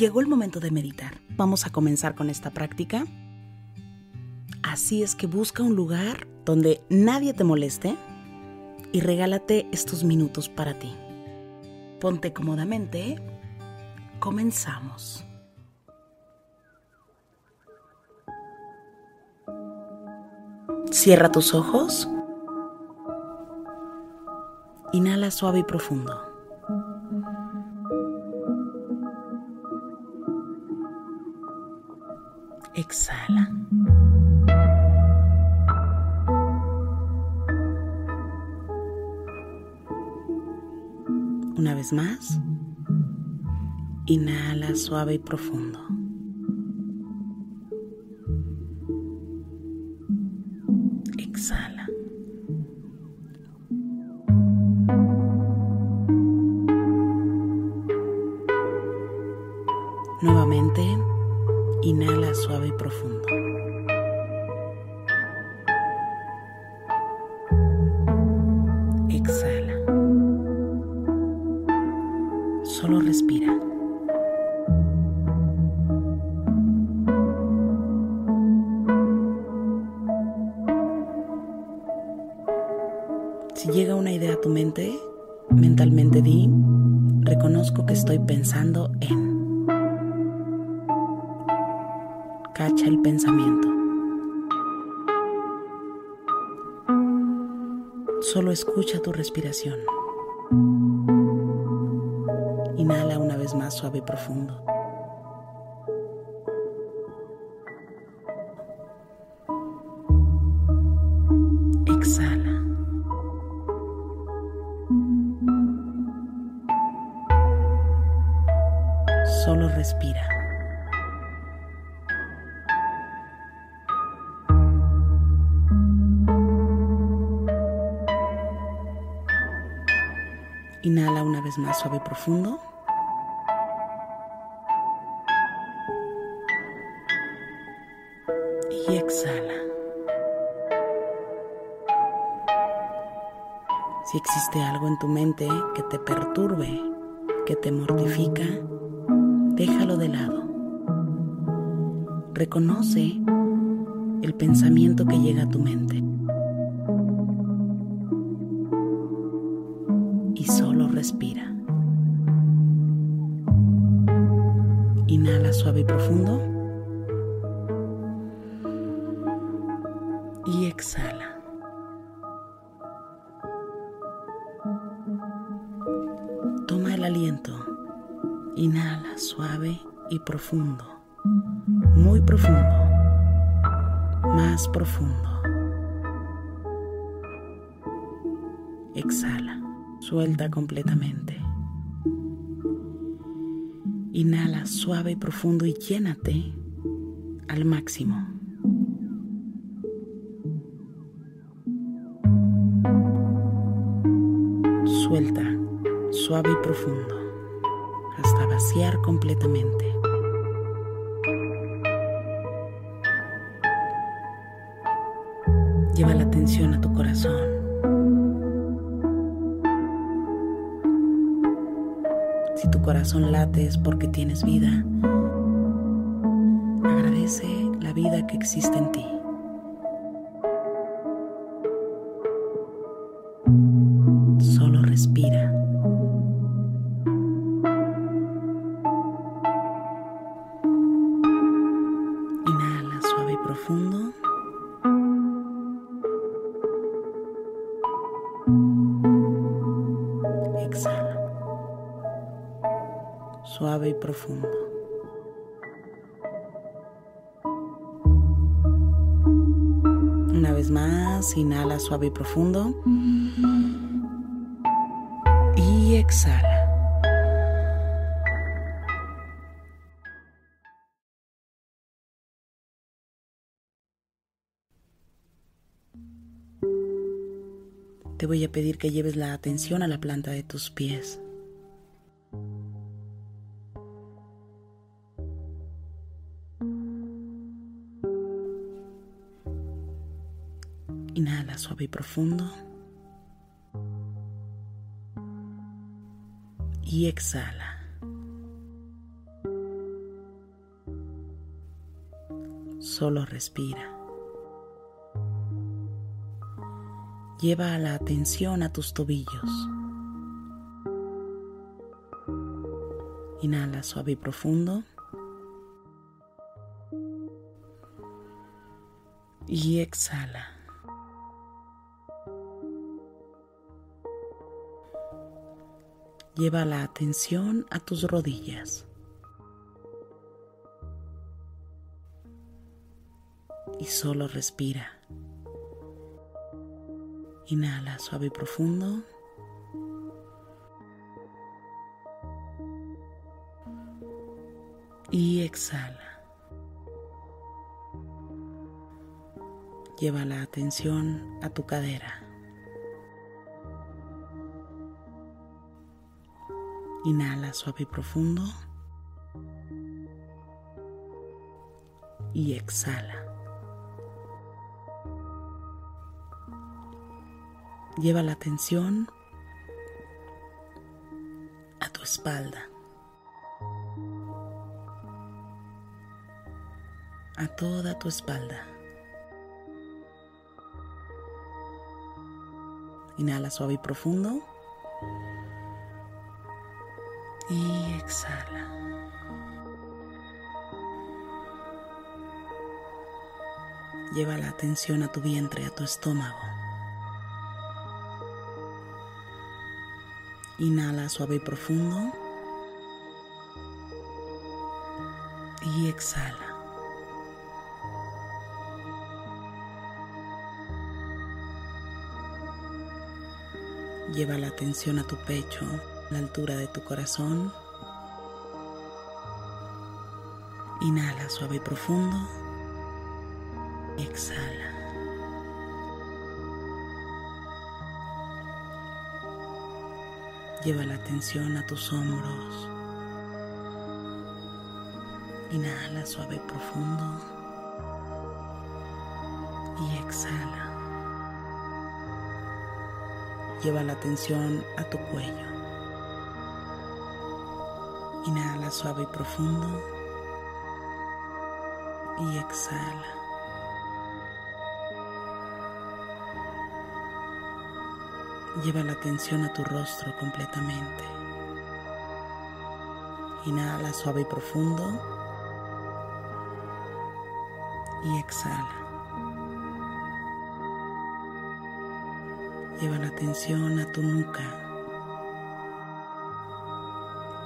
Llegó el momento de meditar. Vamos a comenzar con esta práctica. Así es que busca un lugar donde nadie te moleste y regálate estos minutos para ti. Ponte cómodamente. Comenzamos. Cierra tus ojos. Inhala suave y profundo. Exhala. Una vez más. Inhala suave y profundo. Exhala. Nuevamente, inhala suave y profundo. Exhala. Solo respira. Si llega una idea a tu mente, mentalmente di, reconozco que estoy pensando en. Cacha el pensamiento. Solo escucha tu respiración. Inhala una vez más suave y profundo. Inhala una vez más suave y profundo. Y exhala. Si existe algo en tu mente que te perturbe, que te mortifica, déjalo de lado. Reconoce el pensamiento que llega a tu mente. Respira. Inhala suave y profundo. Y exhala. Toma el aliento. Inhala suave y profundo. Muy profundo. Más profundo. Exhala. Suelta completamente. Inhala suave y profundo y llénate al máximo. Suelta suave y profundo hasta vaciar completamente. Lleva la atención a tu corazón. Si tu corazón late es porque tienes vida. Agradece la vida que existe en ti. Suave y profundo. Una vez más, inhala suave y profundo. Y exhala. Te voy a pedir que lleves la atención a la planta de tus pies. Suave y profundo. Y exhala. Solo respira. Lleva la atención a tus tobillos. Inhala suave y profundo. Y exhala. Lleva la atención a tus rodillas. Y solo respira. Inhala suave y profundo. Y exhala. Lleva la atención a tu cadera. Inhala suave y profundo. Y exhala. Lleva la atención a tu espalda, a toda tu espalda. Inhala suave y profundo. Y exhala. Lleva la atención a tu vientre, a tu estómago. Inhala suave y profundo. Y exhala. Lleva la atención a tu pecho, la altura de tu corazón. Inhala suave y profundo. Y exhala. Lleva la atención a tus hombros. Inhala suave y profundo. Y exhala. Lleva la atención a tu cuello. Inhala suave y profundo. Y exhala. Lleva la atención a tu rostro completamente. Inhala suave y profundo. Y exhala. Lleva la atención a tu nuca.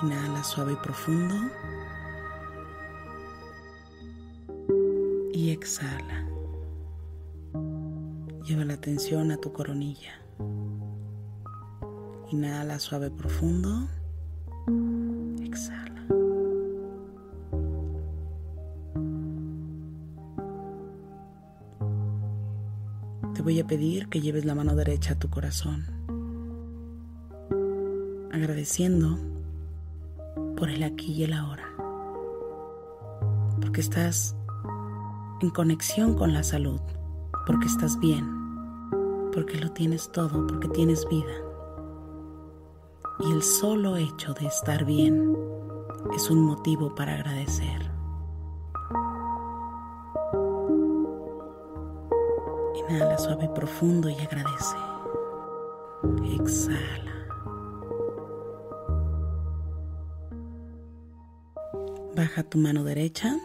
Inhala suave y profundo. Y exhala. Lleva la atención a tu coronilla. Inhala suave profundo. Exhala. Te voy a pedir que lleves la mano derecha a tu corazón, agradeciendo por el aquí y el ahora, porque estás en conexión con la salud, porque estás bien, porque lo tienes todo, porque tienes vida. Y el solo hecho de estar bien es un motivo para agradecer. Inhala suave profundo y agradece. Exhala. Baja tu mano derecha.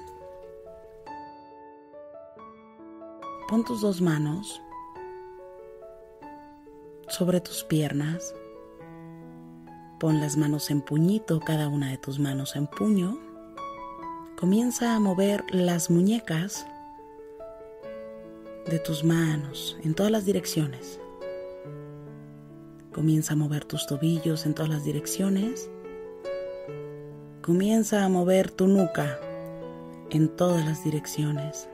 Pon tus dos manos sobre tus piernas. Pon las manos en puñito, cada una de tus manos en puño. Comienza a mover las muñecas de tus manos en todas las direcciones. Comienza a mover tus tobillos en todas las direcciones. Comienza a mover tu nuca en todas las direcciones.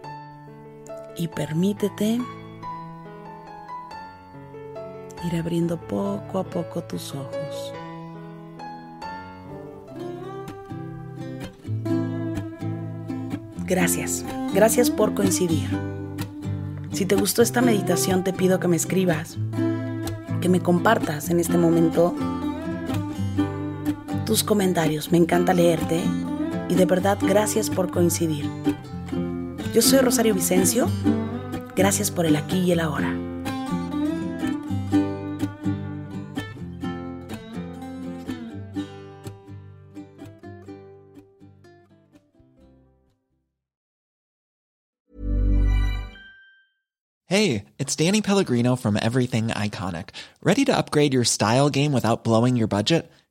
Y permítete ir abriendo poco a poco tus ojos. Gracias, gracias por coincidir. Si te gustó esta meditación te pido que me escribas, que me compartas en este momento tus comentarios. Me encanta leerte y de verdad gracias por coincidir. Yo soy Rosario Vicencio. Gracias por el aquí y el ahora. Hey, it's Danny Pellegrino from Everything Iconic. Ready to upgrade your style game without blowing your budget?